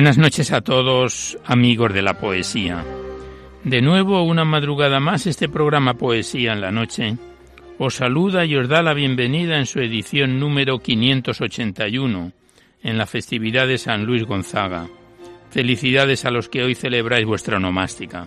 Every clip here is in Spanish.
Buenas noches a todos, amigos de la poesía. De nuevo, una madrugada más, este programa Poesía en la Noche os saluda y os da la bienvenida en su edición número 581, en la festividad de San Luis Gonzaga. Felicidades a los que hoy celebráis vuestra nomástica.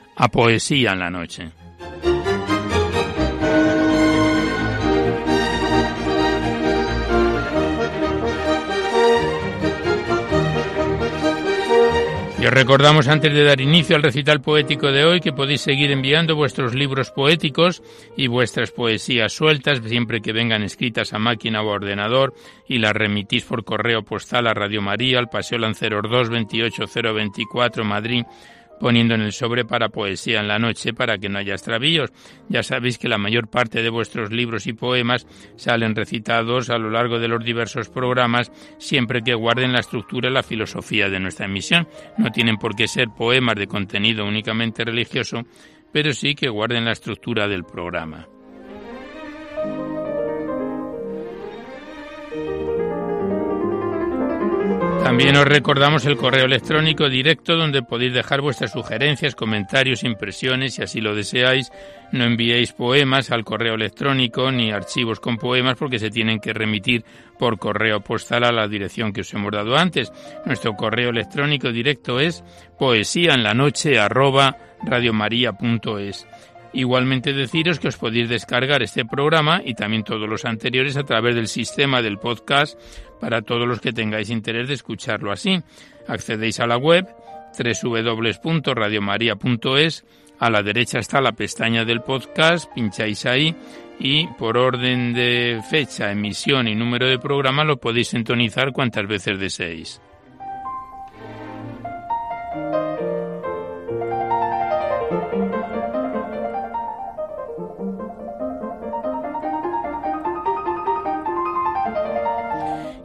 a Poesía en la Noche. Y os recordamos antes de dar inicio al recital poético de hoy que podéis seguir enviando vuestros libros poéticos y vuestras poesías sueltas siempre que vengan escritas a máquina o ordenador y las remitís por correo postal a Radio María, al Paseo Lanceros 2 28024 Madrid poniendo en el sobre para poesía en la noche para que no haya extravíos. Ya sabéis que la mayor parte de vuestros libros y poemas salen recitados a lo largo de los diversos programas siempre que guarden la estructura y la filosofía de nuestra emisión. No tienen por qué ser poemas de contenido únicamente religioso, pero sí que guarden la estructura del programa. También os recordamos el correo electrónico directo donde podéis dejar vuestras sugerencias, comentarios, impresiones, si así lo deseáis. No enviéis poemas al correo electrónico ni archivos con poemas porque se tienen que remitir por correo postal a la dirección que os hemos dado antes. Nuestro correo electrónico directo es poesía en la noche Igualmente deciros que os podéis descargar este programa y también todos los anteriores a través del sistema del podcast para todos los que tengáis interés de escucharlo así. Accedéis a la web www.radiomaria.es, a la derecha está la pestaña del podcast, pincháis ahí y por orden de fecha, emisión y número de programa lo podéis sintonizar cuantas veces deseéis.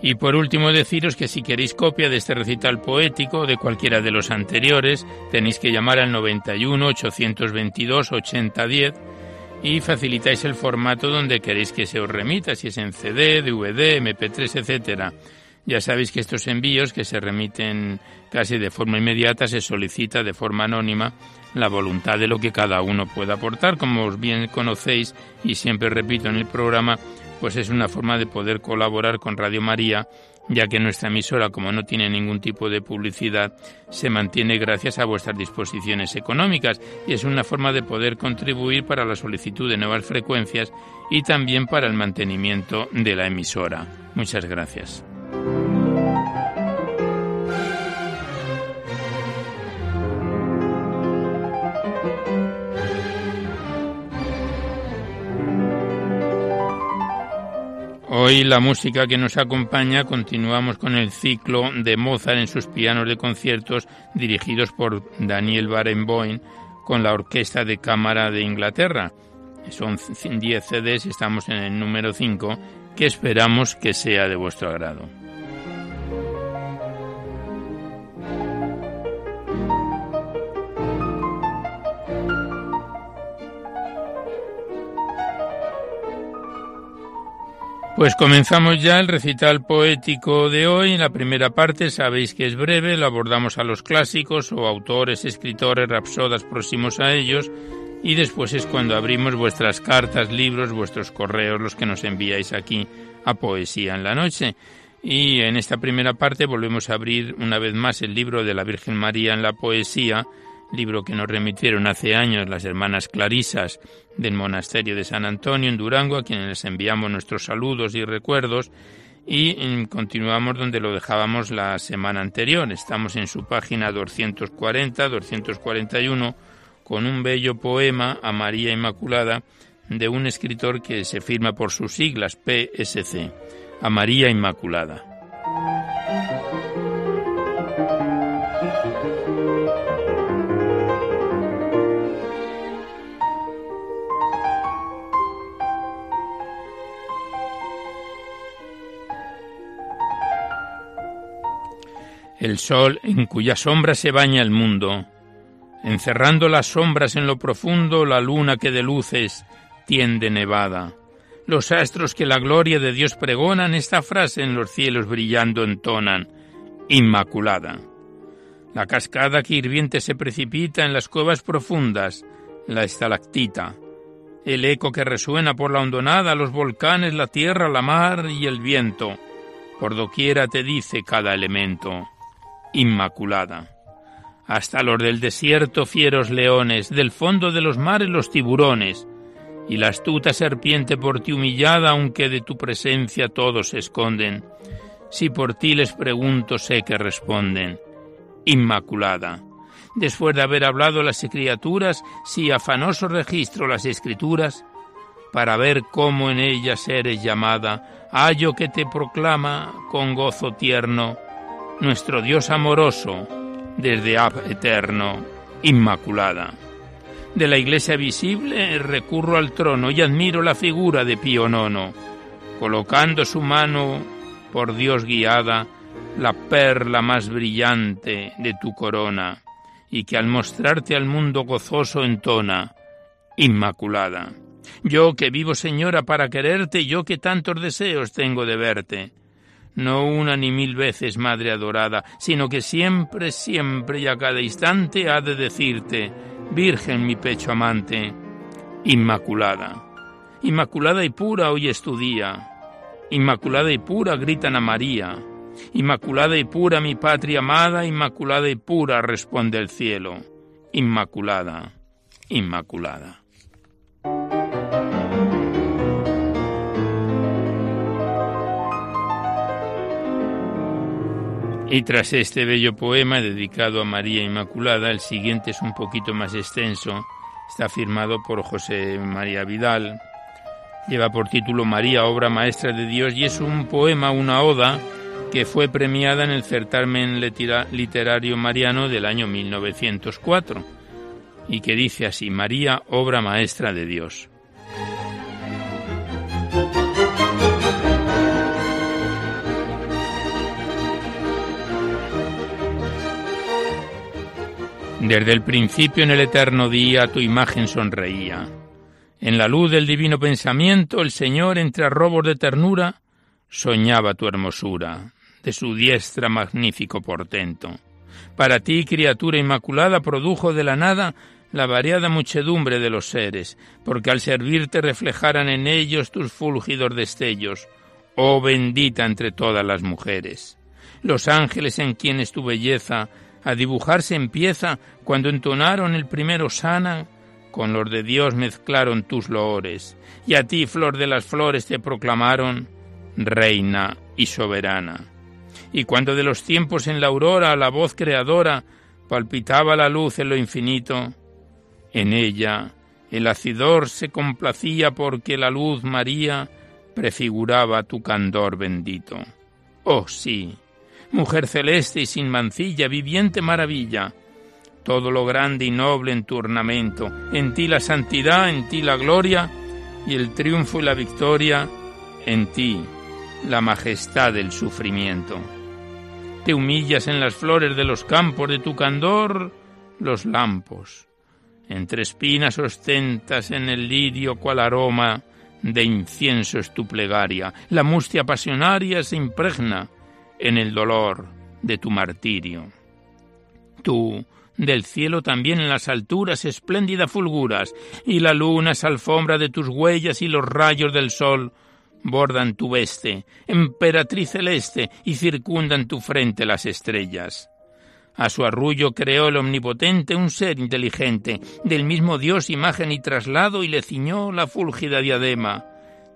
Y por último deciros que si queréis copia de este recital poético de cualquiera de los anteriores, tenéis que llamar al 91 822 8010 y facilitáis el formato donde queréis que se os remita, si es en CD, DVD, MP3, etcétera. Ya sabéis que estos envíos que se remiten casi de forma inmediata se solicita de forma anónima la voluntad de lo que cada uno pueda aportar. Como os bien conocéis y siempre repito en el programa, pues es una forma de poder colaborar con Radio María, ya que nuestra emisora, como no tiene ningún tipo de publicidad, se mantiene gracias a vuestras disposiciones económicas y es una forma de poder contribuir para la solicitud de nuevas frecuencias y también para el mantenimiento de la emisora. Muchas gracias. Hoy la música que nos acompaña continuamos con el ciclo de Mozart en sus pianos de conciertos dirigidos por Daniel Barenboim con la Orquesta de Cámara de Inglaterra. Son 10 CDs, estamos en el número 5, que esperamos que sea de vuestro agrado. Pues comenzamos ya el recital poético de hoy. En la primera parte sabéis que es breve, lo abordamos a los clásicos o autores, escritores, rapsodas próximos a ellos y después es cuando abrimos vuestras cartas, libros, vuestros correos, los que nos enviáis aquí a Poesía en la Noche. Y en esta primera parte volvemos a abrir una vez más el libro de la Virgen María en la Poesía, libro que nos remitieron hace años las hermanas Clarisas del monasterio de San Antonio en Durango, a quienes les enviamos nuestros saludos y recuerdos, y mm, continuamos donde lo dejábamos la semana anterior. Estamos en su página 240, 241, con un bello poema a María Inmaculada de un escritor que se firma por sus siglas, PSC, a María Inmaculada. El sol en cuya sombra se baña el mundo, encerrando las sombras en lo profundo, la luna que de luces tiende nevada. Los astros que la gloria de Dios pregonan, esta frase en los cielos brillando entonan, Inmaculada. La cascada que hirviente se precipita en las cuevas profundas, la estalactita. El eco que resuena por la hondonada, los volcanes, la tierra, la mar y el viento. Por doquiera te dice cada elemento. Inmaculada. Hasta los del desierto fieros leones, del fondo de los mares los tiburones, y la astuta serpiente por ti humillada, aunque de tu presencia todos se esconden. Si por ti les pregunto, sé que responden. Inmaculada. Después de haber hablado las criaturas, si afanoso registro las escrituras, para ver cómo en ellas eres llamada, hallo que te proclama con gozo tierno, nuestro Dios amoroso, desde Ab eterno, Inmaculada. De la iglesia visible recurro al trono y admiro la figura de Pío IX, colocando su mano, por Dios guiada, la perla más brillante de tu corona, y que al mostrarte al mundo gozoso entona, Inmaculada. Yo que vivo, Señora, para quererte, yo que tantos deseos tengo de verte, no una ni mil veces, Madre adorada, sino que siempre, siempre y a cada instante ha de decirte, Virgen mi pecho amante, Inmaculada. Inmaculada y pura hoy es tu día. Inmaculada y pura gritan a María. Inmaculada y pura mi patria amada, Inmaculada y pura responde el cielo. Inmaculada, Inmaculada. Y tras este bello poema dedicado a María Inmaculada, el siguiente es un poquito más extenso. Está firmado por José María Vidal. Lleva por título María, obra maestra de Dios, y es un poema, una oda, que fue premiada en el certamen literario mariano del año 1904, y que dice así, María, obra maestra de Dios. Desde el principio en el eterno día tu imagen sonreía. En la luz del divino pensamiento el Señor entre arrobos de ternura soñaba tu hermosura, de su diestra magnífico portento. Para ti, criatura inmaculada, produjo de la nada la variada muchedumbre de los seres, porque al servirte reflejaran en ellos tus fúlgidos destellos, oh bendita entre todas las mujeres. Los ángeles en quienes tu belleza a dibujarse empieza cuando entonaron el primero sana, con los de Dios mezclaron tus loores, y a ti, flor de las flores, te proclamaron reina y soberana. Y cuando de los tiempos en la aurora la voz creadora palpitaba la luz en lo infinito, en ella el acidor se complacía porque la luz María prefiguraba tu candor bendito. Oh sí, mujer celeste y sin mancilla, viviente maravilla, todo lo grande y noble en tu ornamento, en ti la santidad, en ti la gloria, y el triunfo y la victoria, en ti la majestad del sufrimiento. Te humillas en las flores de los campos de tu candor, los lampos. Entre espinas ostentas en el lirio cual aroma de incienso es tu plegaria. La mustia pasionaria se impregna en el dolor de tu martirio. Tú, del cielo también en las alturas espléndida fulguras, y la luna es alfombra de tus huellas y los rayos del sol bordan tu veste, emperatriz celeste, y circundan tu frente las estrellas. A su arrullo creó el Omnipotente un ser inteligente, del mismo Dios imagen y traslado, y le ciñó la fúlgida diadema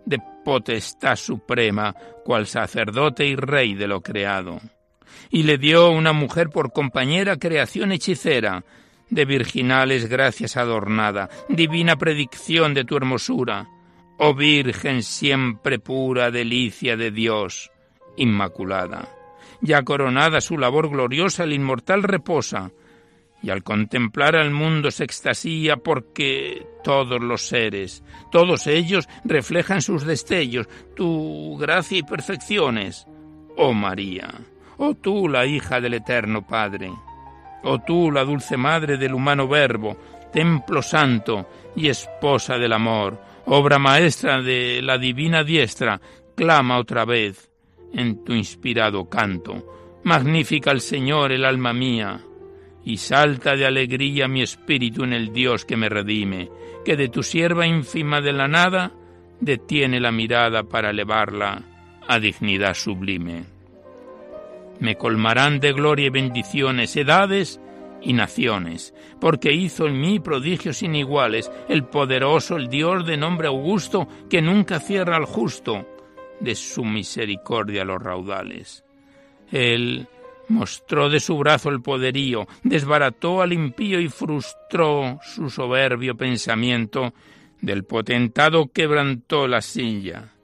de potestad suprema, cual sacerdote y rey de lo creado. Y le dio una mujer por compañera creación hechicera, de virginales gracias adornada, divina predicción de tu hermosura, oh Virgen siempre pura, delicia de Dios, inmaculada. Ya coronada su labor gloriosa, el inmortal reposa, y al contemplar al mundo se extasía porque todos los seres, todos ellos reflejan sus destellos, tu gracia y perfecciones. Oh María, oh tú la hija del Eterno Padre, oh tú la dulce madre del humano Verbo, templo santo y esposa del amor, obra maestra de la divina diestra, clama otra vez en tu inspirado canto. Magnífica el Señor el alma mía, y salta de alegría mi espíritu en el Dios que me redime, que de tu sierva ínfima de la nada detiene la mirada para elevarla a dignidad sublime. Me colmarán de gloria y bendiciones edades y naciones, porque hizo en mí prodigios sin iguales, el poderoso, el Dios de nombre augusto, que nunca cierra al justo, de su misericordia los raudales. Él mostró de su brazo el poderío, desbarató al impío y frustró su soberbio pensamiento, del potentado quebrantó la silla,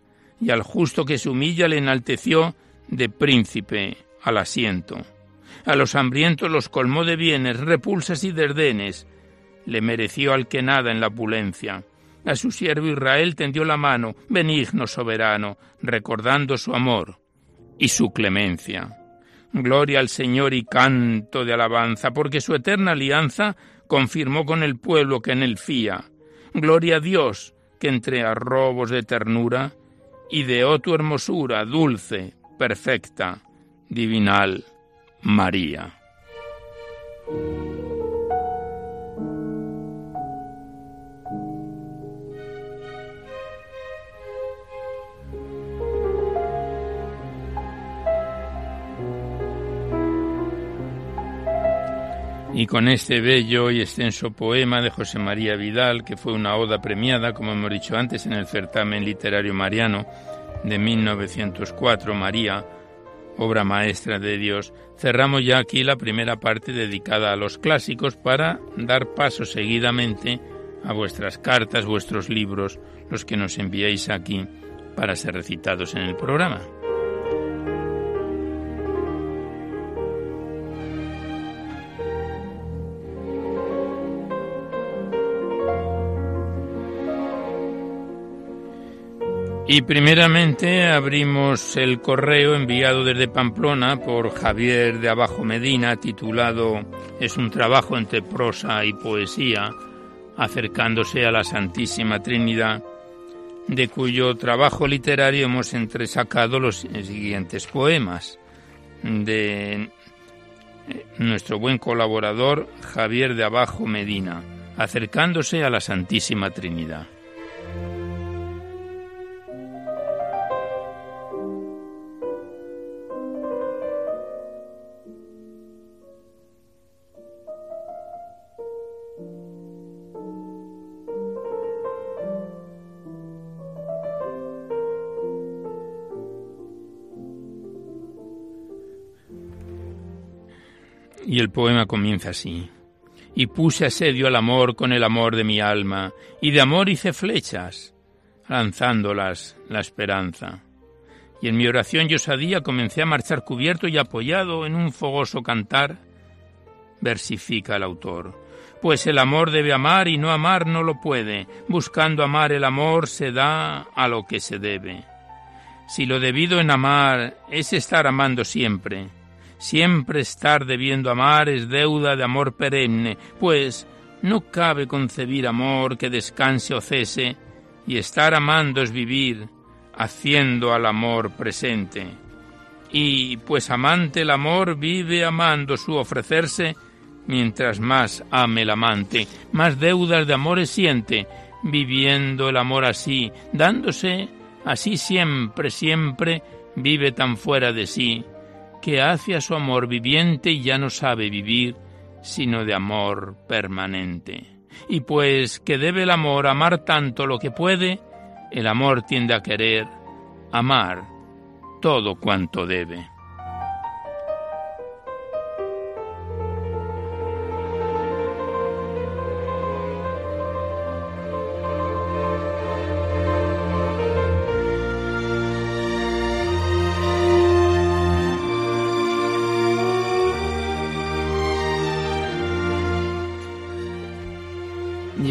y al justo que se humilla le enalteció de príncipe al asiento a los hambrientos los colmó de bienes, repulsas y derdenes. Le mereció al que nada en la opulencia. A su siervo Israel tendió la mano, benigno soberano, recordando su amor y su clemencia. Gloria al Señor y canto de alabanza, porque su eterna alianza confirmó con el pueblo que en él fía. Gloria a Dios, que entre arrobos de ternura ideó tu hermosura dulce, perfecta, divinal. María. Y con este bello y extenso poema de José María Vidal, que fue una oda premiada, como hemos dicho antes, en el certamen literario mariano de 1904, María, obra maestra de Dios, cerramos ya aquí la primera parte dedicada a los clásicos para dar paso seguidamente a vuestras cartas, vuestros libros, los que nos enviáis aquí para ser recitados en el programa. Y primeramente abrimos el correo enviado desde Pamplona por Javier de Abajo Medina, titulado Es un trabajo entre prosa y poesía, acercándose a la Santísima Trinidad, de cuyo trabajo literario hemos entresacado los siguientes poemas de nuestro buen colaborador Javier de Abajo Medina, acercándose a la Santísima Trinidad. Y el poema comienza así. Y puse asedio al amor con el amor de mi alma, y de amor hice flechas. lanzándolas la esperanza. Y en mi oración y osadía comencé a marchar cubierto y apoyado en un fogoso cantar, versifica el autor. Pues el amor debe amar y no amar no lo puede. Buscando amar el amor se da a lo que se debe. Si lo debido en amar es estar amando siempre, siempre estar debiendo amar es deuda de amor perenne, pues no cabe concebir amor que descanse o cese, y estar amando es vivir, haciendo al amor presente. Y pues amante el amor vive amando su ofrecerse, mientras más ame el amante, más deudas de amores siente, viviendo el amor así, dándose así siempre, siempre, vive tan fuera de sí, que hacia su amor viviente ya no sabe vivir, sino de amor permanente. Y pues que debe el amor amar tanto lo que puede, el amor tiende a querer amar todo cuanto debe.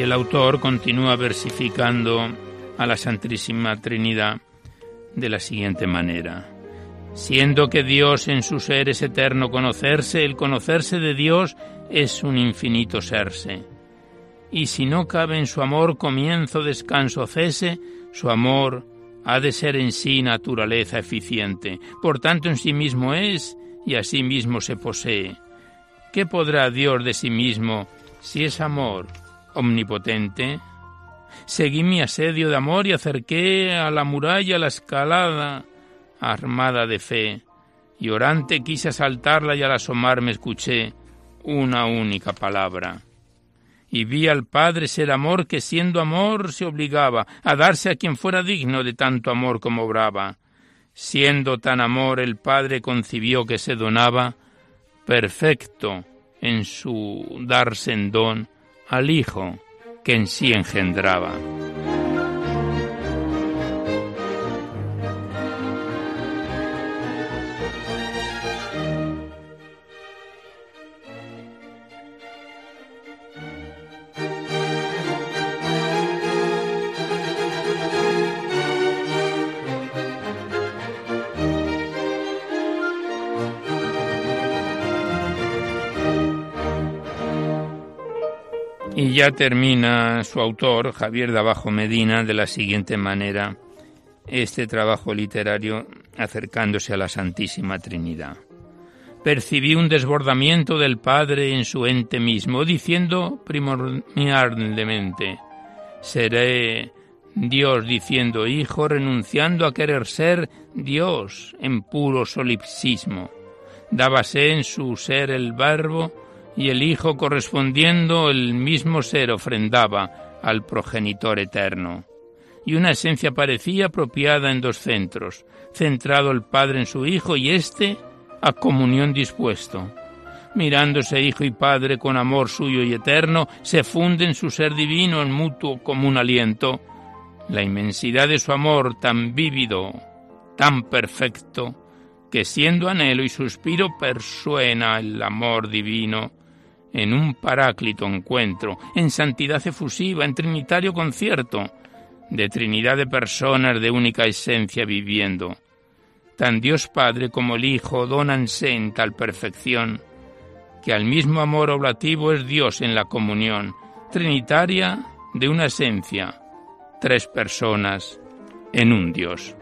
El autor continúa versificando a la Santísima Trinidad de la siguiente manera. Siendo que Dios en su ser es eterno conocerse, el conocerse de Dios es un infinito serse. Y si no cabe en su amor comienzo, descanso, cese, su amor ha de ser en sí naturaleza eficiente. Por tanto en sí mismo es y a sí mismo se posee. ¿Qué podrá Dios de sí mismo si es amor omnipotente? Seguí mi asedio de amor y acerqué a la muralla la escalada armada de fe, y orante quise asaltarla y al asomarme escuché una única palabra. Y vi al Padre ser amor que siendo amor se obligaba a darse a quien fuera digno de tanto amor como obraba. Siendo tan amor el Padre concibió que se donaba, perfecto en su darse en don al Hijo que en sí engendraba. Ya termina su autor, Javier de Abajo Medina, de la siguiente manera este trabajo literario acercándose a la Santísima Trinidad. Percibí un desbordamiento del Padre en su ente mismo, diciendo primordialmente, seré Dios diciendo Hijo, renunciando a querer ser Dios en puro solipsismo. Dábase en su ser el Verbo, y el Hijo correspondiendo el mismo ser ofrendaba al progenitor eterno. Y una esencia parecía apropiada en dos centros, centrado el Padre en su Hijo y éste a comunión dispuesto. Mirándose Hijo y Padre con amor suyo y eterno, se funden su ser divino en mutuo común aliento. La inmensidad de su amor tan vívido, tan perfecto, que siendo anhelo y suspiro persuena el amor divino, en un paráclito encuentro, en santidad efusiva, en trinitario concierto, de trinidad de personas de única esencia viviendo. Tan Dios Padre como el Hijo donanse en tal perfección, que al mismo amor oblativo es Dios en la comunión, trinitaria de una esencia, tres personas en un Dios.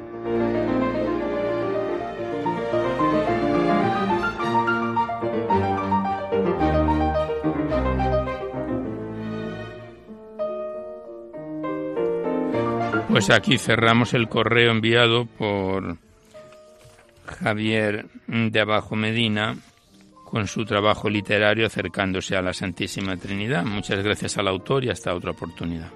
Pues aquí cerramos el correo enviado por Javier de Abajo Medina con su trabajo literario acercándose a la Santísima Trinidad. Muchas gracias al autor y hasta otra oportunidad.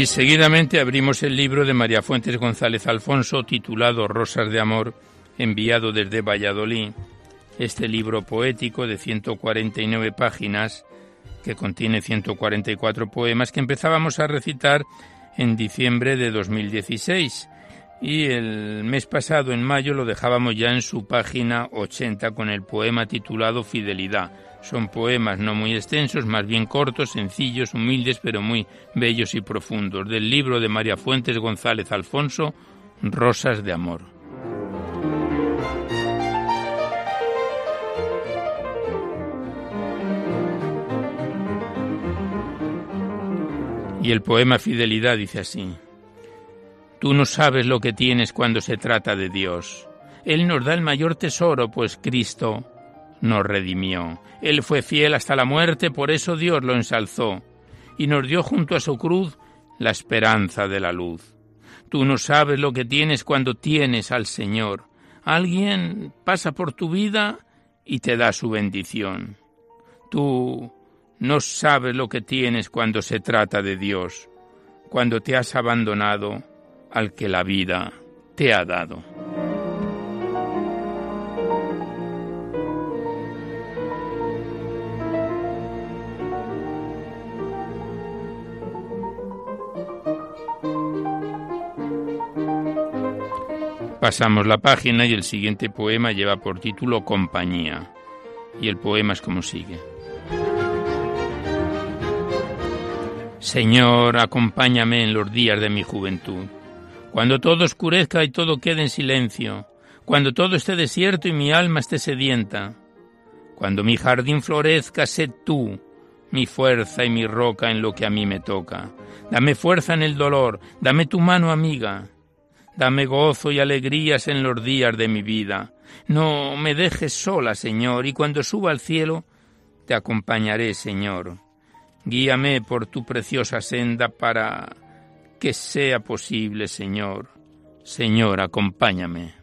Y seguidamente abrimos el libro de María Fuentes González Alfonso titulado Rosas de Amor, enviado desde Valladolid. Este libro poético de 149 páginas que contiene 144 poemas que empezábamos a recitar en diciembre de 2016 y el mes pasado, en mayo, lo dejábamos ya en su página 80 con el poema titulado Fidelidad. Son poemas no muy extensos, más bien cortos, sencillos, humildes, pero muy bellos y profundos, del libro de María Fuentes González Alfonso, Rosas de Amor. Y el poema Fidelidad dice así. Tú no sabes lo que tienes cuando se trata de Dios. Él nos da el mayor tesoro, pues Cristo nos redimió. Él fue fiel hasta la muerte, por eso Dios lo ensalzó, y nos dio junto a su cruz la esperanza de la luz. Tú no sabes lo que tienes cuando tienes al Señor. Alguien pasa por tu vida y te da su bendición. Tú no sabes lo que tienes cuando se trata de Dios, cuando te has abandonado al que la vida te ha dado. Pasamos la página y el siguiente poema lleva por título Compañía. Y el poema es como sigue. Señor, acompáñame en los días de mi juventud cuando todo oscurezca y todo quede en silencio, cuando todo esté desierto y mi alma esté sedienta, cuando mi jardín florezca, sé tú mi fuerza y mi roca en lo que a mí me toca. Dame fuerza en el dolor, dame tu mano amiga, dame gozo y alegrías en los días de mi vida. No me dejes sola, Señor, y cuando suba al cielo, te acompañaré, Señor. Guíame por tu preciosa senda para que sea posible, Señor. Señor, acompáñame.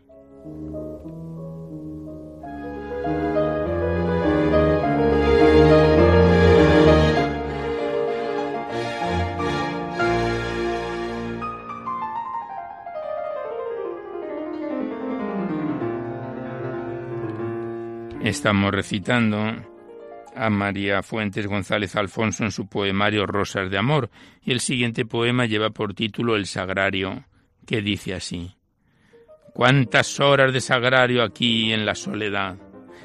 Estamos recitando a María Fuentes González Alfonso en su poemario Rosas de Amor, y el siguiente poema lleva por título El Sagrario, que dice así. Cuántas horas de sagrario aquí en la soledad.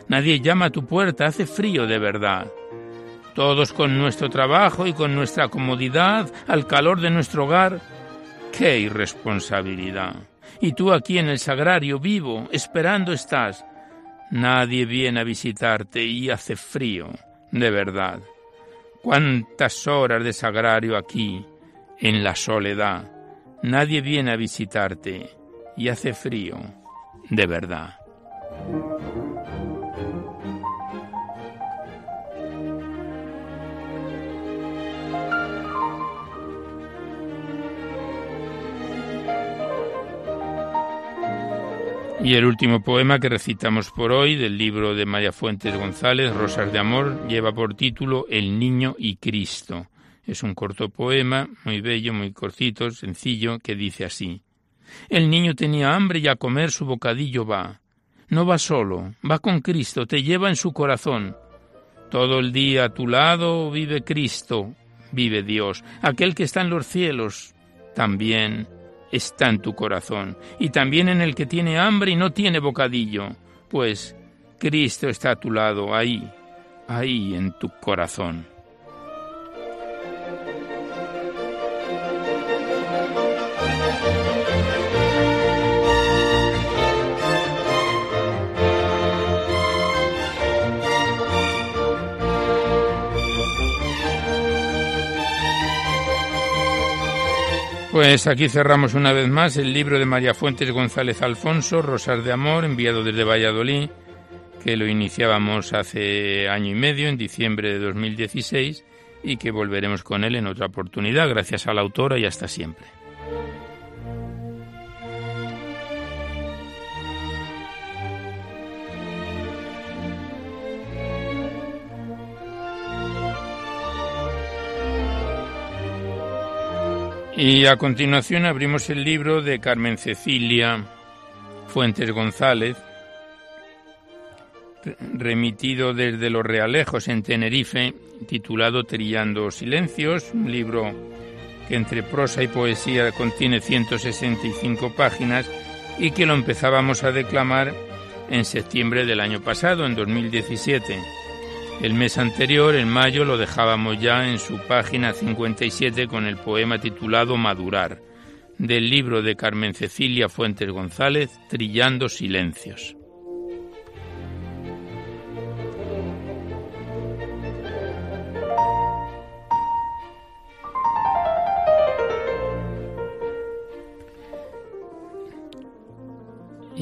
Nadie llama a tu puerta, hace frío de verdad. Todos con nuestro trabajo y con nuestra comodidad, al calor de nuestro hogar. ¡Qué irresponsabilidad! Y tú aquí en el sagrario vivo, esperando estás, Nadie viene a visitarte y hace frío, de verdad. Cuántas horas de sagrario aquí, en la soledad. Nadie viene a visitarte y hace frío, de verdad. Y el último poema que recitamos por hoy del libro de María Fuentes González, Rosas de Amor, lleva por título El Niño y Cristo. Es un corto poema, muy bello, muy cortito, sencillo, que dice así. El niño tenía hambre y a comer su bocadillo va. No va solo, va con Cristo, te lleva en su corazón. Todo el día a tu lado vive Cristo, vive Dios, aquel que está en los cielos, también está en tu corazón, y también en el que tiene hambre y no tiene bocadillo, pues Cristo está a tu lado, ahí, ahí en tu corazón. Pues aquí cerramos una vez más el libro de María Fuentes González Alfonso, Rosas de Amor, enviado desde Valladolid, que lo iniciábamos hace año y medio, en diciembre de 2016, y que volveremos con él en otra oportunidad, gracias a la autora y hasta siempre. Y a continuación abrimos el libro de Carmen Cecilia Fuentes González, remitido desde Los Realejos en Tenerife, titulado Trillando Silencios, un libro que entre prosa y poesía contiene 165 páginas y que lo empezábamos a declamar en septiembre del año pasado, en 2017. El mes anterior, en mayo, lo dejábamos ya en su página 57 con el poema titulado Madurar, del libro de Carmen Cecilia Fuentes González, Trillando Silencios.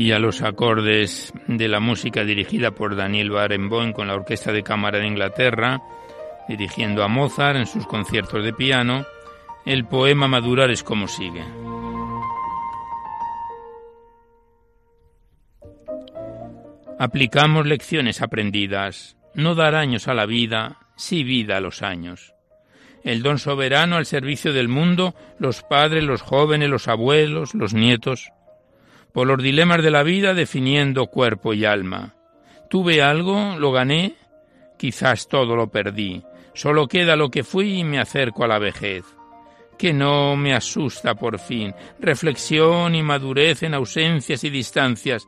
Y a los acordes de la música dirigida por Daniel Barenboim con la Orquesta de Cámara de Inglaterra, dirigiendo a Mozart en sus conciertos de piano, el poema Madurar es como sigue. Aplicamos lecciones aprendidas, no dar años a la vida, sí vida a los años. El don soberano al servicio del mundo, los padres, los jóvenes, los abuelos, los nietos por los dilemas de la vida definiendo cuerpo y alma. Tuve algo, lo gané, quizás todo lo perdí. Solo queda lo que fui y me acerco a la vejez. Que no me asusta por fin. Reflexión y madurez en ausencias y distancias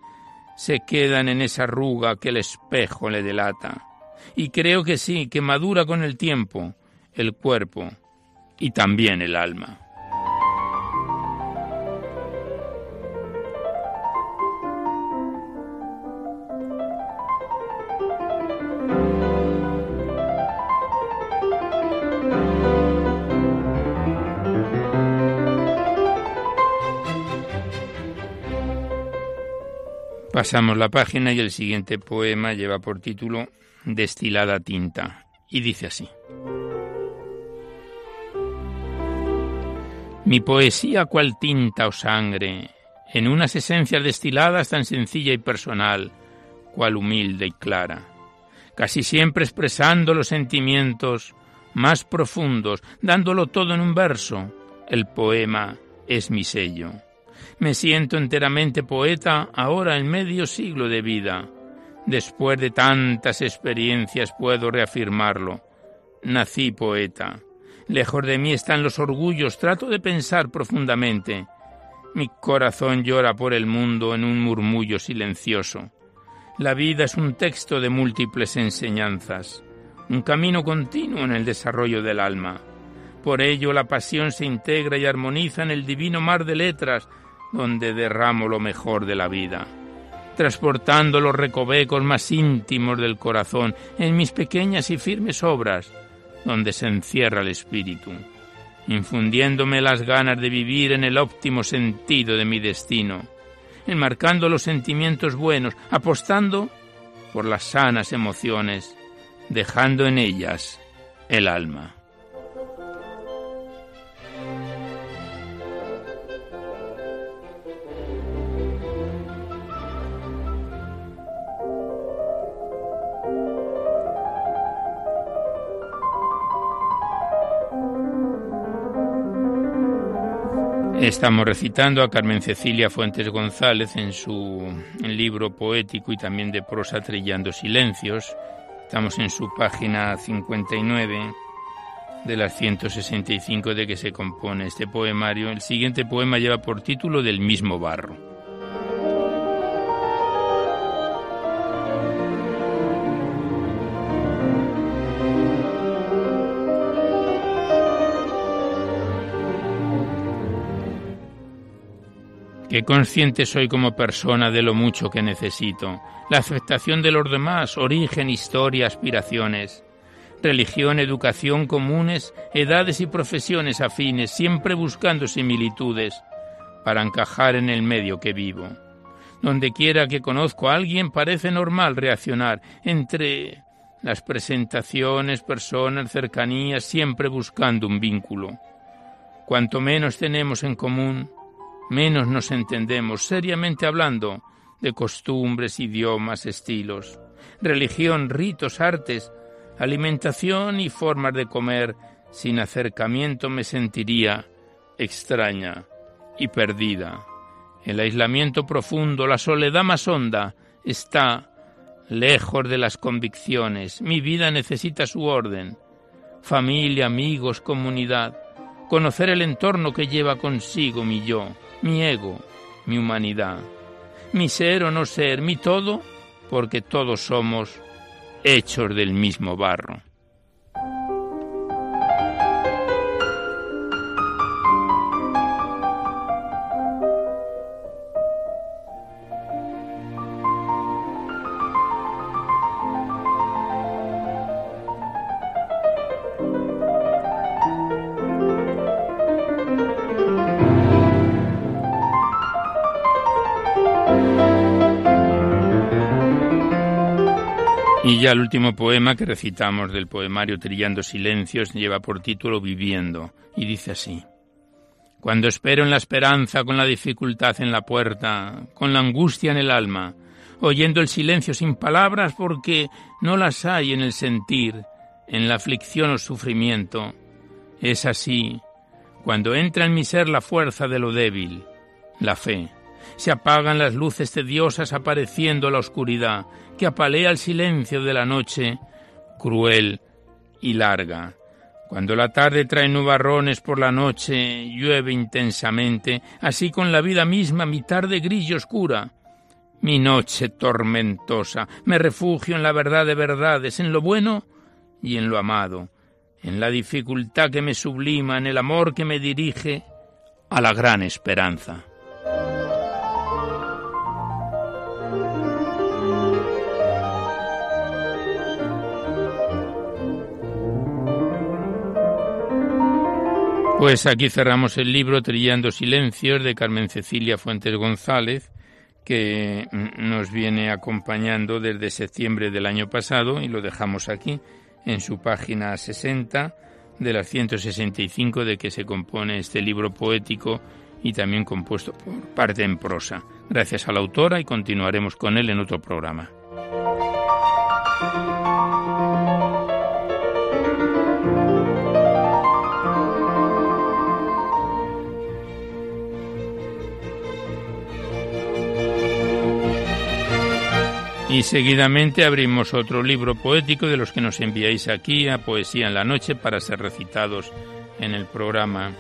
se quedan en esa arruga que el espejo le delata. Y creo que sí, que madura con el tiempo el cuerpo y también el alma. Pasamos la página y el siguiente poema lleva por título Destilada tinta y dice así. Mi poesía cual tinta o sangre, en unas esencias destiladas tan sencilla y personal, cual humilde y clara, casi siempre expresando los sentimientos más profundos, dándolo todo en un verso, el poema es mi sello. Me siento enteramente poeta ahora en medio siglo de vida. Después de tantas experiencias puedo reafirmarlo. Nací poeta. Lejos de mí están los orgullos, trato de pensar profundamente. Mi corazón llora por el mundo en un murmullo silencioso. La vida es un texto de múltiples enseñanzas, un camino continuo en el desarrollo del alma. Por ello la pasión se integra y armoniza en el divino mar de letras donde derramo lo mejor de la vida, transportando los recovecos más íntimos del corazón en mis pequeñas y firmes obras, donde se encierra el espíritu, infundiéndome las ganas de vivir en el óptimo sentido de mi destino, enmarcando los sentimientos buenos, apostando por las sanas emociones, dejando en ellas el alma. Estamos recitando a Carmen Cecilia Fuentes González en su libro poético y también de prosa Trillando Silencios. Estamos en su página 59 de las 165 de que se compone este poemario. El siguiente poema lleva por título Del mismo barro. Qué consciente soy como persona de lo mucho que necesito, la aceptación de los demás, origen, historia, aspiraciones, religión, educación comunes, edades y profesiones afines, siempre buscando similitudes para encajar en el medio que vivo. Donde quiera que conozco a alguien parece normal reaccionar entre las presentaciones, personas, cercanías, siempre buscando un vínculo. Cuanto menos tenemos en común, menos nos entendemos, seriamente hablando, de costumbres, idiomas, estilos, religión, ritos, artes, alimentación y formas de comer. Sin acercamiento me sentiría extraña y perdida. El aislamiento profundo, la soledad más honda, está lejos de las convicciones. Mi vida necesita su orden. Familia, amigos, comunidad. Conocer el entorno que lleva consigo mi yo, mi ego, mi humanidad. Mi ser o no ser, mi todo, porque todos somos hechos del mismo barro. Y ya el último poema que recitamos del poemario Trillando Silencios lleva por título Viviendo y dice así. Cuando espero en la esperanza, con la dificultad en la puerta, con la angustia en el alma, oyendo el silencio sin palabras porque no las hay en el sentir, en la aflicción o sufrimiento, es así, cuando entra en mi ser la fuerza de lo débil, la fe se apagan las luces tediosas apareciendo la oscuridad, que apalea el silencio de la noche, cruel y larga. Cuando la tarde trae nubarrones por la noche, llueve intensamente, así con la vida misma mi tarde gris y oscura. Mi noche tormentosa, me refugio en la verdad de verdades, en lo bueno y en lo amado, en la dificultad que me sublima, en el amor que me dirige a la gran esperanza. Pues aquí cerramos el libro Trillando Silencios de Carmen Cecilia Fuentes González, que mm, nos viene acompañando desde septiembre del año pasado y lo dejamos aquí en su página 60 de las 165 de que se compone este libro poético y también compuesto por parte en prosa. Gracias a la autora y continuaremos con él en otro programa. Y seguidamente abrimos otro libro poético de los que nos enviáis aquí a Poesía en la Noche para ser recitados en el programa.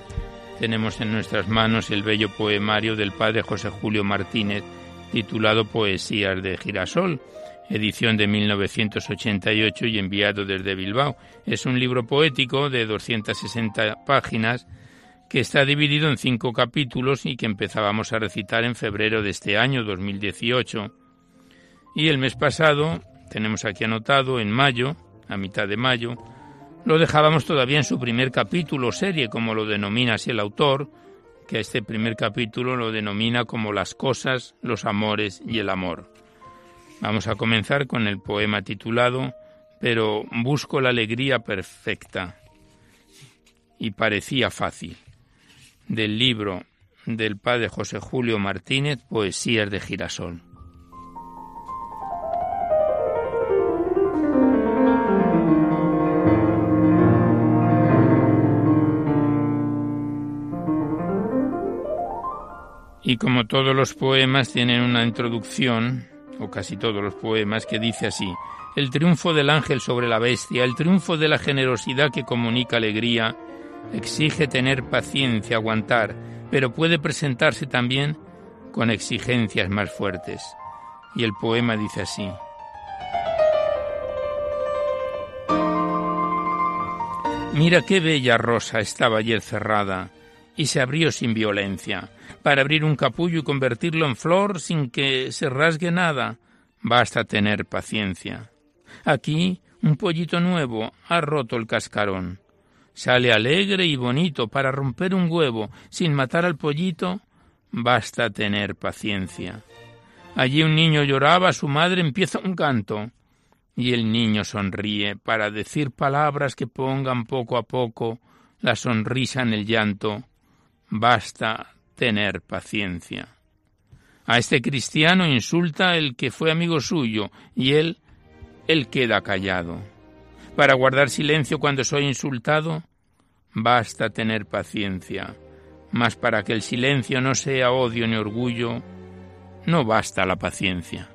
Tenemos en nuestras manos el bello poemario del padre José Julio Martínez titulado Poesías de Girasol, edición de 1988 y enviado desde Bilbao. Es un libro poético de 260 páginas que está dividido en cinco capítulos y que empezábamos a recitar en febrero de este año 2018. Y el mes pasado, tenemos aquí anotado, en mayo, a mitad de mayo, lo dejábamos todavía en su primer capítulo, serie, como lo denomina así el autor, que este primer capítulo lo denomina como las cosas, los amores y el amor. Vamos a comenzar con el poema titulado Pero busco la alegría perfecta. Y parecía fácil. Del libro del padre José Julio Martínez, Poesías de Girasol. Y como todos los poemas tienen una introducción, o casi todos los poemas, que dice así, el triunfo del ángel sobre la bestia, el triunfo de la generosidad que comunica alegría, exige tener paciencia, aguantar, pero puede presentarse también con exigencias más fuertes. Y el poema dice así. Mira qué bella rosa estaba ayer cerrada y se abrió sin violencia para abrir un capullo y convertirlo en flor sin que se rasgue nada. Basta tener paciencia. Aquí un pollito nuevo ha roto el cascarón. Sale alegre y bonito para romper un huevo sin matar al pollito. Basta tener paciencia. Allí un niño lloraba, su madre empieza un canto. Y el niño sonríe para decir palabras que pongan poco a poco la sonrisa en el llanto. Basta tener paciencia. A este cristiano insulta el que fue amigo suyo y él, él queda callado. Para guardar silencio cuando soy insultado, basta tener paciencia. mas para que el silencio no sea odio ni orgullo, no basta la paciencia.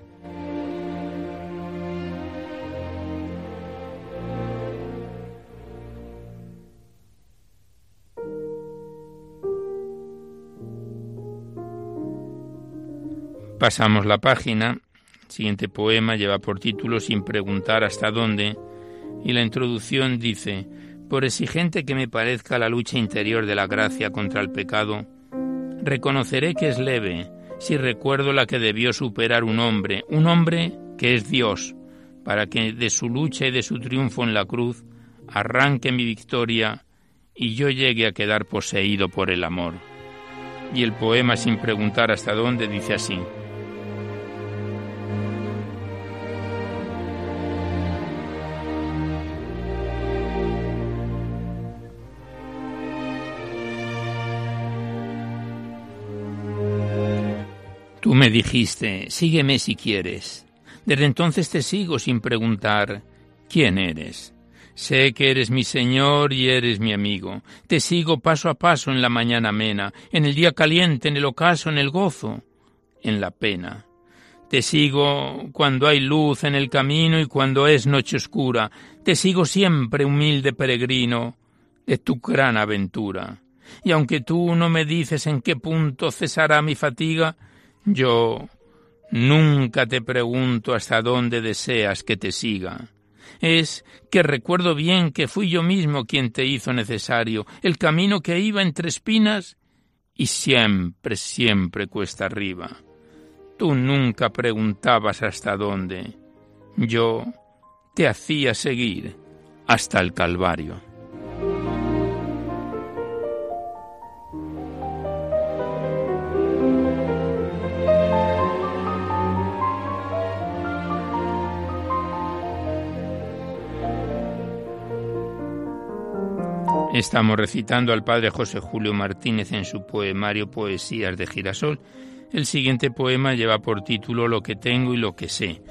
Pasamos la página. El siguiente poema lleva por título Sin preguntar hasta dónde y la introducción dice por exigente que me parezca la lucha interior de la gracia contra el pecado, reconoceré que es leve si recuerdo la que debió superar un hombre, un hombre que es Dios, para que de su lucha y de su triunfo en la cruz arranque mi victoria y yo llegue a quedar poseído por el amor. Y el poema, sin preguntar hasta dónde, dice así. Tú me dijiste, sígueme si quieres. Desde entonces te sigo sin preguntar, ¿quién eres? Sé que eres mi Señor y eres mi amigo. Te sigo paso a paso en la mañana amena, en el día caliente, en el ocaso, en el gozo, en la pena. Te sigo cuando hay luz en el camino y cuando es noche oscura. Te sigo siempre, humilde peregrino, de tu gran aventura. Y aunque tú no me dices en qué punto cesará mi fatiga, yo nunca te pregunto hasta dónde deseas que te siga. Es que recuerdo bien que fui yo mismo quien te hizo necesario el camino que iba entre espinas y siempre, siempre cuesta arriba. Tú nunca preguntabas hasta dónde. Yo te hacía seguir hasta el Calvario. Estamos recitando al padre José Julio Martínez en su poemario Poesías de Girasol. El siguiente poema lleva por título Lo que tengo y lo que sé.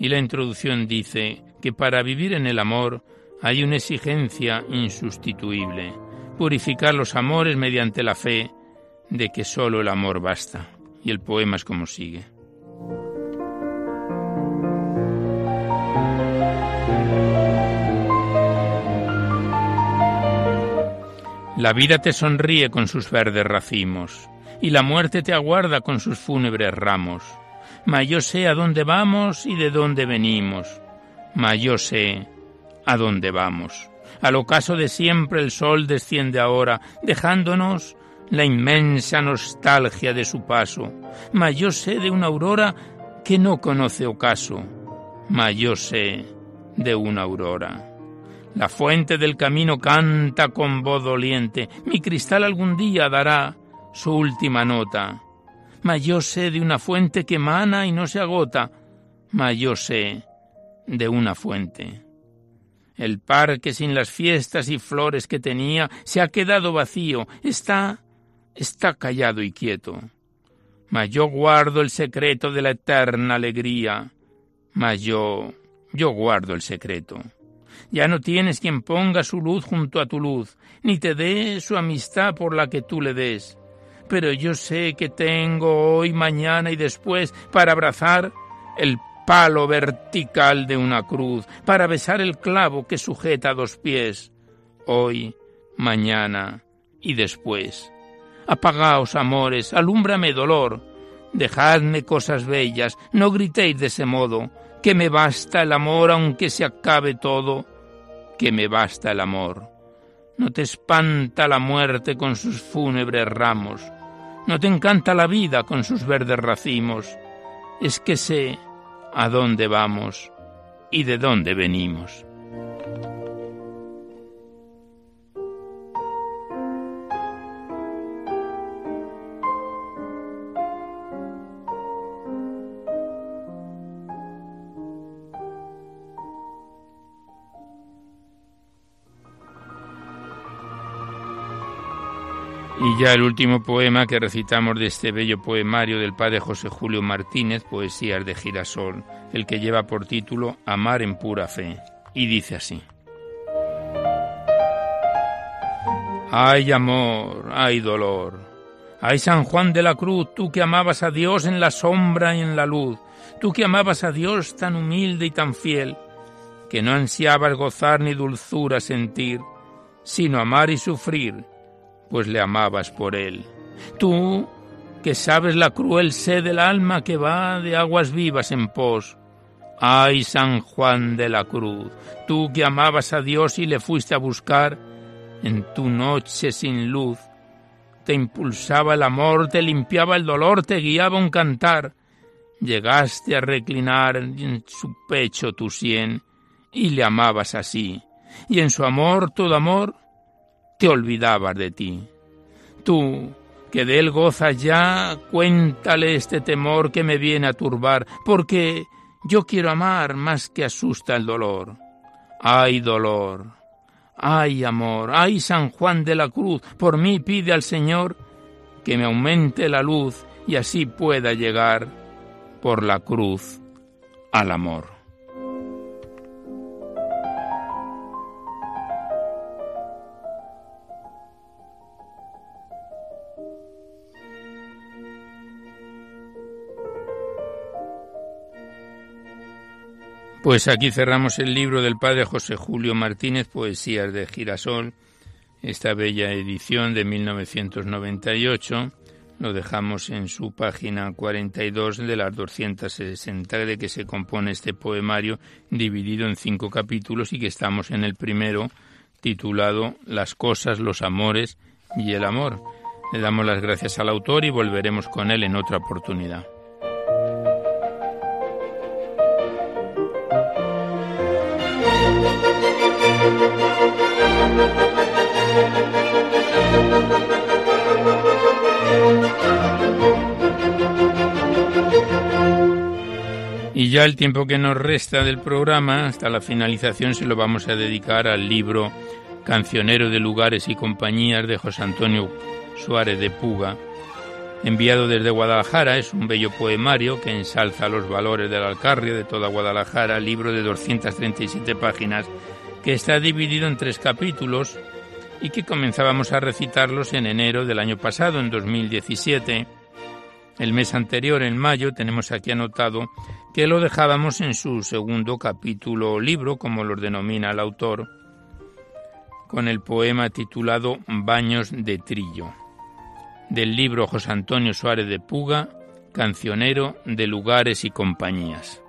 Y la introducción dice que para vivir en el amor hay una exigencia insustituible, purificar los amores mediante la fe de que solo el amor basta. Y el poema es como sigue. La vida te sonríe con sus verdes racimos, y la muerte te aguarda con sus fúnebres ramos. Ma yo sé a dónde vamos y de dónde venimos. Ma yo sé a dónde vamos. Al ocaso de siempre el sol desciende ahora, dejándonos la inmensa nostalgia de su paso. Ma yo sé de una aurora que no conoce ocaso. Ma yo sé de una aurora. La fuente del camino canta con voz doliente. Mi cristal algún día dará su última nota. Mas yo sé de una fuente que mana y no se agota. Mas yo sé de una fuente. El parque sin las fiestas y flores que tenía se ha quedado vacío. Está, está callado y quieto. Mas yo guardo el secreto de la eterna alegría. Mas yo, yo guardo el secreto. Ya no tienes quien ponga su luz junto a tu luz, ni te dé su amistad por la que tú le des. Pero yo sé que tengo hoy, mañana y después para abrazar el palo vertical de una cruz, para besar el clavo que sujeta dos pies. Hoy, mañana y después. Apagaos, amores, alúmbrame dolor. Dejadme cosas bellas, no gritéis de ese modo, que me basta el amor aunque se acabe todo que me basta el amor. No te espanta la muerte con sus fúnebres ramos, no te encanta la vida con sus verdes racimos. Es que sé a dónde vamos y de dónde venimos. Y ya el último poema que recitamos de este bello poemario del padre José Julio Martínez, Poesías de Girasol, el que lleva por título Amar en pura fe, y dice así. Ay amor, ay dolor, Ay San Juan de la Cruz, tú que amabas a Dios en la sombra y en la luz, tú que amabas a Dios tan humilde y tan fiel, que no ansiabas gozar ni dulzura sentir, sino amar y sufrir, pues le amabas por él. Tú que sabes la cruel sed del alma que va de aguas vivas en pos. Ay San Juan de la Cruz, tú que amabas a Dios y le fuiste a buscar, en tu noche sin luz, te impulsaba el amor, te limpiaba el dolor, te guiaba un cantar. Llegaste a reclinar en su pecho tu sien y le amabas así, y en su amor, todo amor, te olvidabas de ti. Tú, que de él gozas ya, cuéntale este temor que me viene a turbar, porque yo quiero amar más que asusta el dolor. Ay dolor, Ay, amor, ay, San Juan de la Cruz, por mí pide al Señor que me aumente la luz y así pueda llegar por la cruz al amor. Pues aquí cerramos el libro del padre José Julio Martínez, Poesías de Girasol, esta bella edición de 1998. Lo dejamos en su página 42 de las 260 de que se compone este poemario, dividido en cinco capítulos y que estamos en el primero, titulado Las cosas, los amores y el amor. Le damos las gracias al autor y volveremos con él en otra oportunidad. El tiempo que nos resta del programa, hasta la finalización, se lo vamos a dedicar al libro Cancionero de Lugares y Compañías de José Antonio Suárez de Puga, enviado desde Guadalajara. Es un bello poemario que ensalza los valores del Alcarria de toda Guadalajara, libro de 237 páginas, que está dividido en tres capítulos y que comenzábamos a recitarlos en enero del año pasado, en 2017. El mes anterior, en mayo, tenemos aquí anotado que lo dejábamos en su segundo capítulo o libro, como lo denomina el autor, con el poema titulado Baños de Trillo, del libro José Antonio Suárez de Puga, cancionero de lugares y compañías.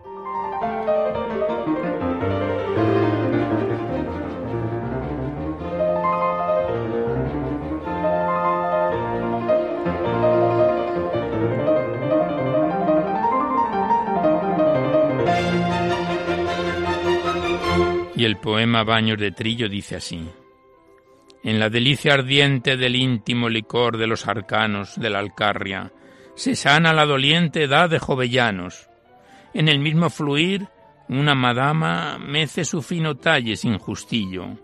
Poema Baños de Trillo dice así. En la delicia ardiente del íntimo licor de los arcanos de la Alcarria, se sana la doliente edad de jovellanos. En el mismo fluir, una madama mece su fino talle sin justillo,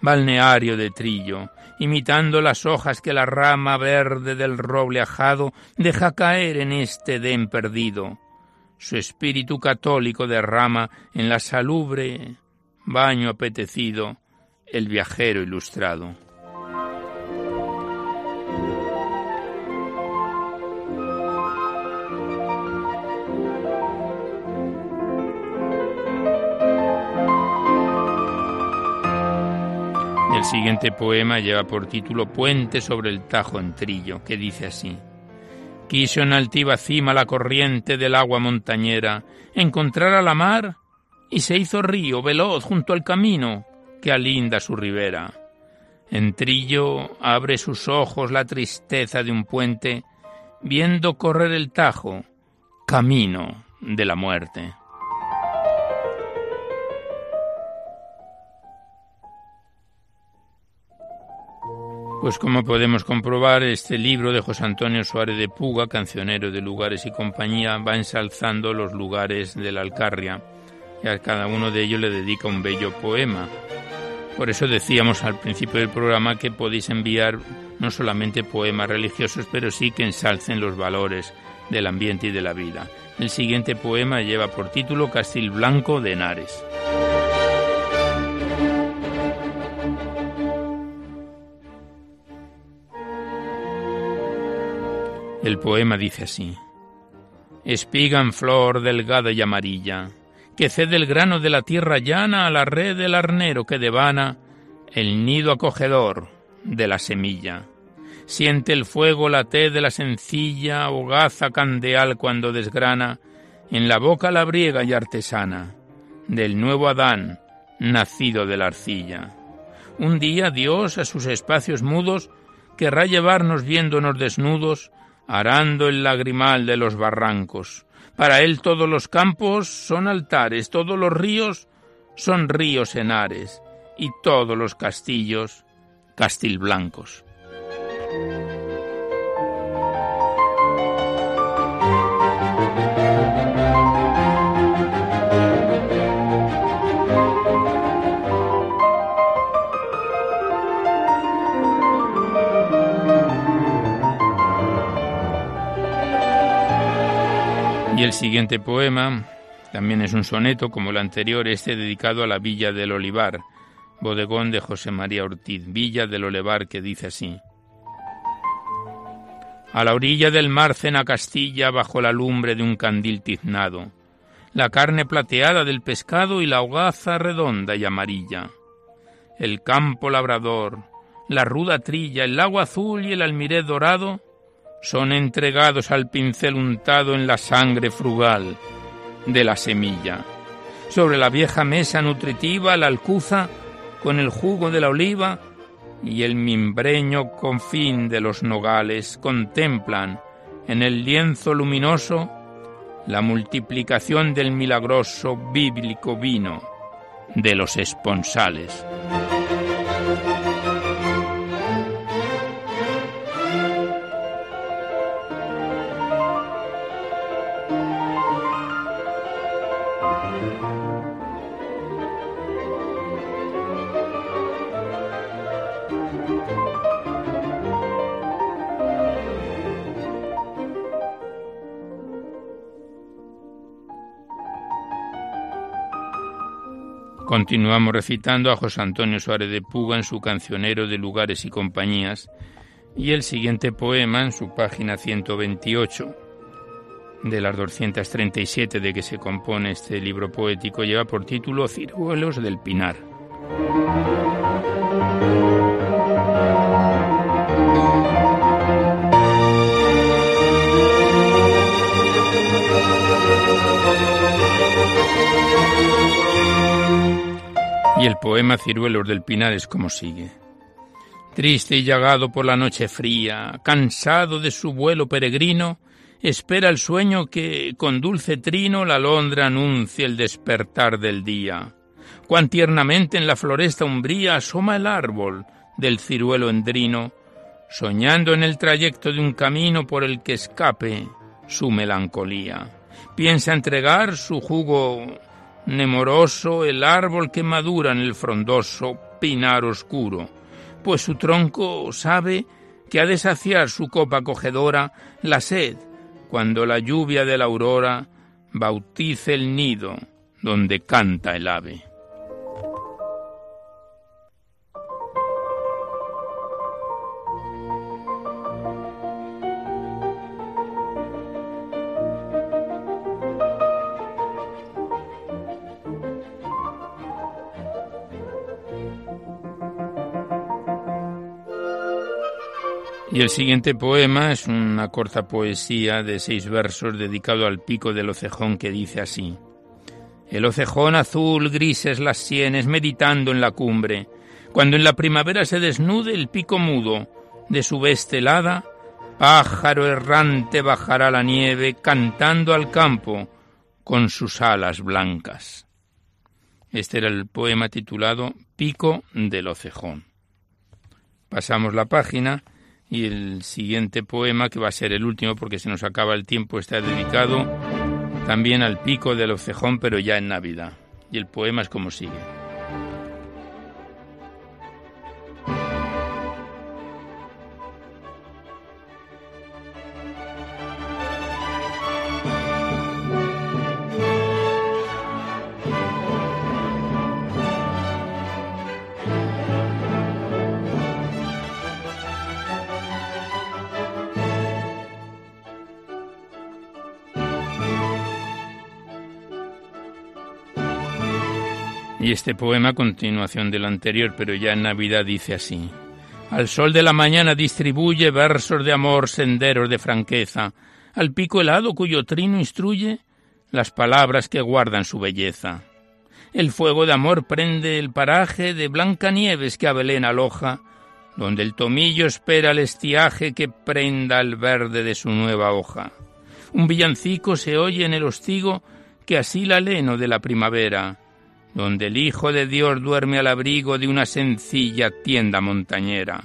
balneario de trillo, imitando las hojas que la rama verde del roble ajado deja caer en este den perdido. Su espíritu católico derrama en la salubre baño apetecido, el viajero ilustrado. El siguiente poema lleva por título Puente sobre el Tajo en Trillo, que dice así. Quiso en altiva cima la corriente del agua montañera encontrar a la mar y se hizo río veloz junto al camino que alinda su ribera. En Trillo abre sus ojos la tristeza de un puente, viendo correr el Tajo, camino de la muerte. Pues como podemos comprobar, este libro de José Antonio Suárez de Puga, cancionero de lugares y compañía, va ensalzando los lugares de la Alcarria y a cada uno de ellos le dedica un bello poema. Por eso decíamos al principio del programa que podéis enviar no solamente poemas religiosos, pero sí que ensalcen los valores del ambiente y de la vida. El siguiente poema lleva por título Castil Blanco de Henares. El poema dice así. Espiga en flor delgada y amarilla, que cede el grano de la tierra llana a la red del arnero que devana el nido acogedor de la semilla. Siente el fuego la té de la sencilla hogaza candeal cuando desgrana en la boca labriega y artesana del nuevo Adán, nacido de la arcilla. Un día Dios a sus espacios mudos querrá llevarnos viéndonos desnudos, arando el lagrimal de los barrancos. Para él todos los campos son altares, todos los ríos son ríos enares, y todos los castillos castilblancos. El siguiente poema también es un soneto como el anterior, este dedicado a la villa del Olivar, bodegón de José María Ortiz, villa del Olivar, que dice así. A la orilla del mar cena Castilla bajo la lumbre de un candil tiznado, la carne plateada del pescado y la hogaza redonda y amarilla, el campo labrador, la ruda trilla, el agua azul y el almirez dorado son entregados al pincel untado en la sangre frugal de la semilla. Sobre la vieja mesa nutritiva la alcuza con el jugo de la oliva y el mimbreño confín de los nogales contemplan en el lienzo luminoso la multiplicación del milagroso bíblico vino de los esponsales. Continuamos recitando a José Antonio Suárez de Puga en su cancionero de lugares y compañías y el siguiente poema en su página 128 de las 237 de que se compone este libro poético lleva por título Ciruelos del Pinar. Y el poema Ciruelos del Pinar es como sigue. Triste y llagado por la noche fría, cansado de su vuelo peregrino, espera el sueño que, con dulce trino, la alondra anuncie el despertar del día. Cuán tiernamente en la floresta umbría asoma el árbol del ciruelo endrino, soñando en el trayecto de un camino por el que escape su melancolía. Piensa entregar su jugo nemoroso el árbol que madura en el frondoso pinar oscuro, pues su tronco sabe que ha de saciar su copa acogedora la sed, cuando la lluvia de la aurora bautice el nido donde canta el ave. Y el siguiente poema es una corta poesía de seis versos dedicado al pico del ocejón que dice así. El ocejón azul, grises las sienes, meditando en la cumbre, cuando en la primavera se desnude el pico mudo de su veste helada, pájaro errante bajará la nieve cantando al campo con sus alas blancas. Este era el poema titulado Pico del Ocejón. Pasamos la página y el siguiente poema, que va a ser el último porque se nos acaba el tiempo, está dedicado también al pico del ocejón, pero ya en Navidad. Y el poema es como sigue. Y este poema, a continuación del anterior, pero ya en Navidad, dice así. Al sol de la mañana distribuye versos de amor, senderos de franqueza, al pico helado cuyo trino instruye las palabras que guardan su belleza. El fuego de amor prende el paraje de blanca nieves que a Belén aloja, donde el tomillo espera el estiaje que prenda el verde de su nueva hoja. Un villancico se oye en el hostigo que asila el heno de la primavera, donde el Hijo de Dios duerme al abrigo de una sencilla tienda montañera.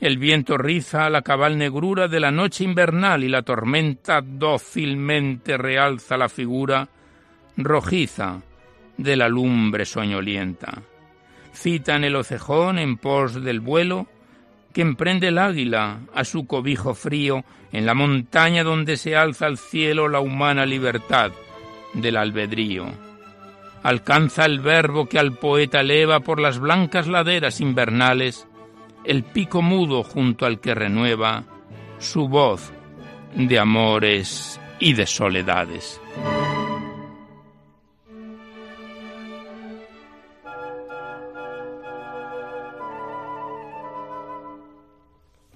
El viento riza la cabal negrura de la noche invernal y la tormenta dócilmente realza la figura rojiza de la lumbre soñolienta. Citan el ocejón en pos del vuelo que emprende el águila a su cobijo frío en la montaña donde se alza al cielo la humana libertad del albedrío. Alcanza el verbo que al poeta eleva por las blancas laderas invernales el pico mudo junto al que renueva su voz de amores y de soledades.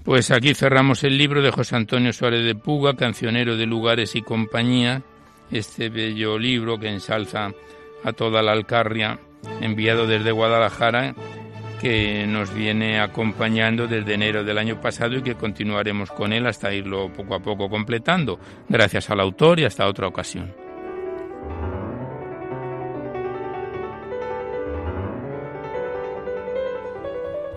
Pues aquí cerramos el libro de José Antonio Suárez de Puga, cancionero de lugares y compañía, este bello libro que ensalza a toda la Alcarria, enviado desde Guadalajara que nos viene acompañando desde enero del año pasado y que continuaremos con él hasta irlo poco a poco completando. Gracias al autor y hasta otra ocasión.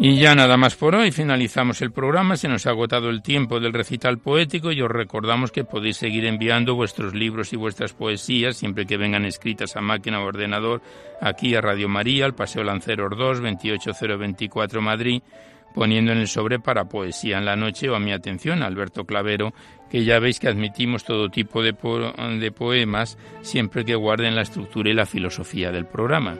Y ya nada más por hoy, finalizamos el programa, se nos ha agotado el tiempo del recital poético y os recordamos que podéis seguir enviando vuestros libros y vuestras poesías siempre que vengan escritas a máquina o ordenador aquí a Radio María, al Paseo Lanceros 2, 28024 Madrid, poniendo en el sobre para poesía en la noche o a mi atención, Alberto Clavero, que ya veis que admitimos todo tipo de, de poemas siempre que guarden la estructura y la filosofía del programa.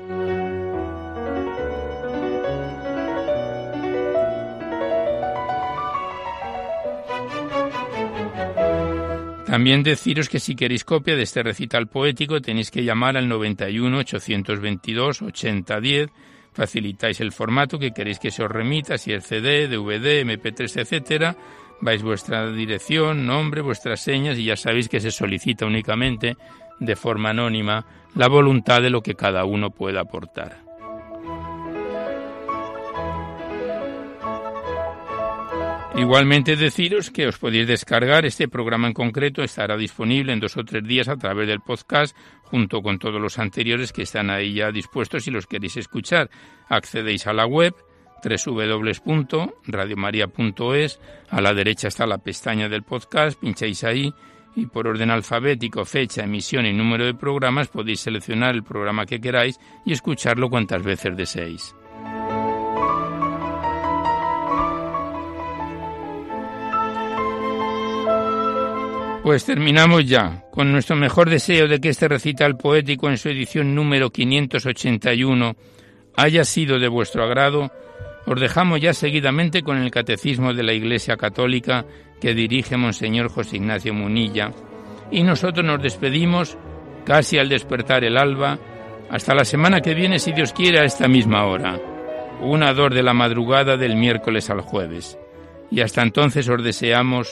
También deciros que si queréis copia de este recital poético tenéis que llamar al 91 822 8010. Facilitáis el formato que queréis que se os remita, si es CD, DVD, MP3, etcétera. Vais vuestra dirección, nombre, vuestras señas y ya sabéis que se solicita únicamente de forma anónima la voluntad de lo que cada uno pueda aportar. Igualmente deciros que os podéis descargar este programa en concreto, estará disponible en dos o tres días a través del podcast, junto con todos los anteriores que están ahí ya dispuestos si los queréis escuchar. Accedéis a la web www.radiomaria.es, a la derecha está la pestaña del podcast, pincháis ahí y por orden alfabético, fecha, emisión y número de programas podéis seleccionar el programa que queráis y escucharlo cuantas veces deseéis. Pues terminamos ya, con nuestro mejor deseo de que este recital poético en su edición número 581 haya sido de vuestro agrado, os dejamos ya seguidamente con el Catecismo de la Iglesia Católica que dirige Monseñor José Ignacio Munilla, y nosotros nos despedimos casi al despertar el alba, hasta la semana que viene, si Dios quiere, a esta misma hora, una dor de la madrugada del miércoles al jueves. Y hasta entonces os deseamos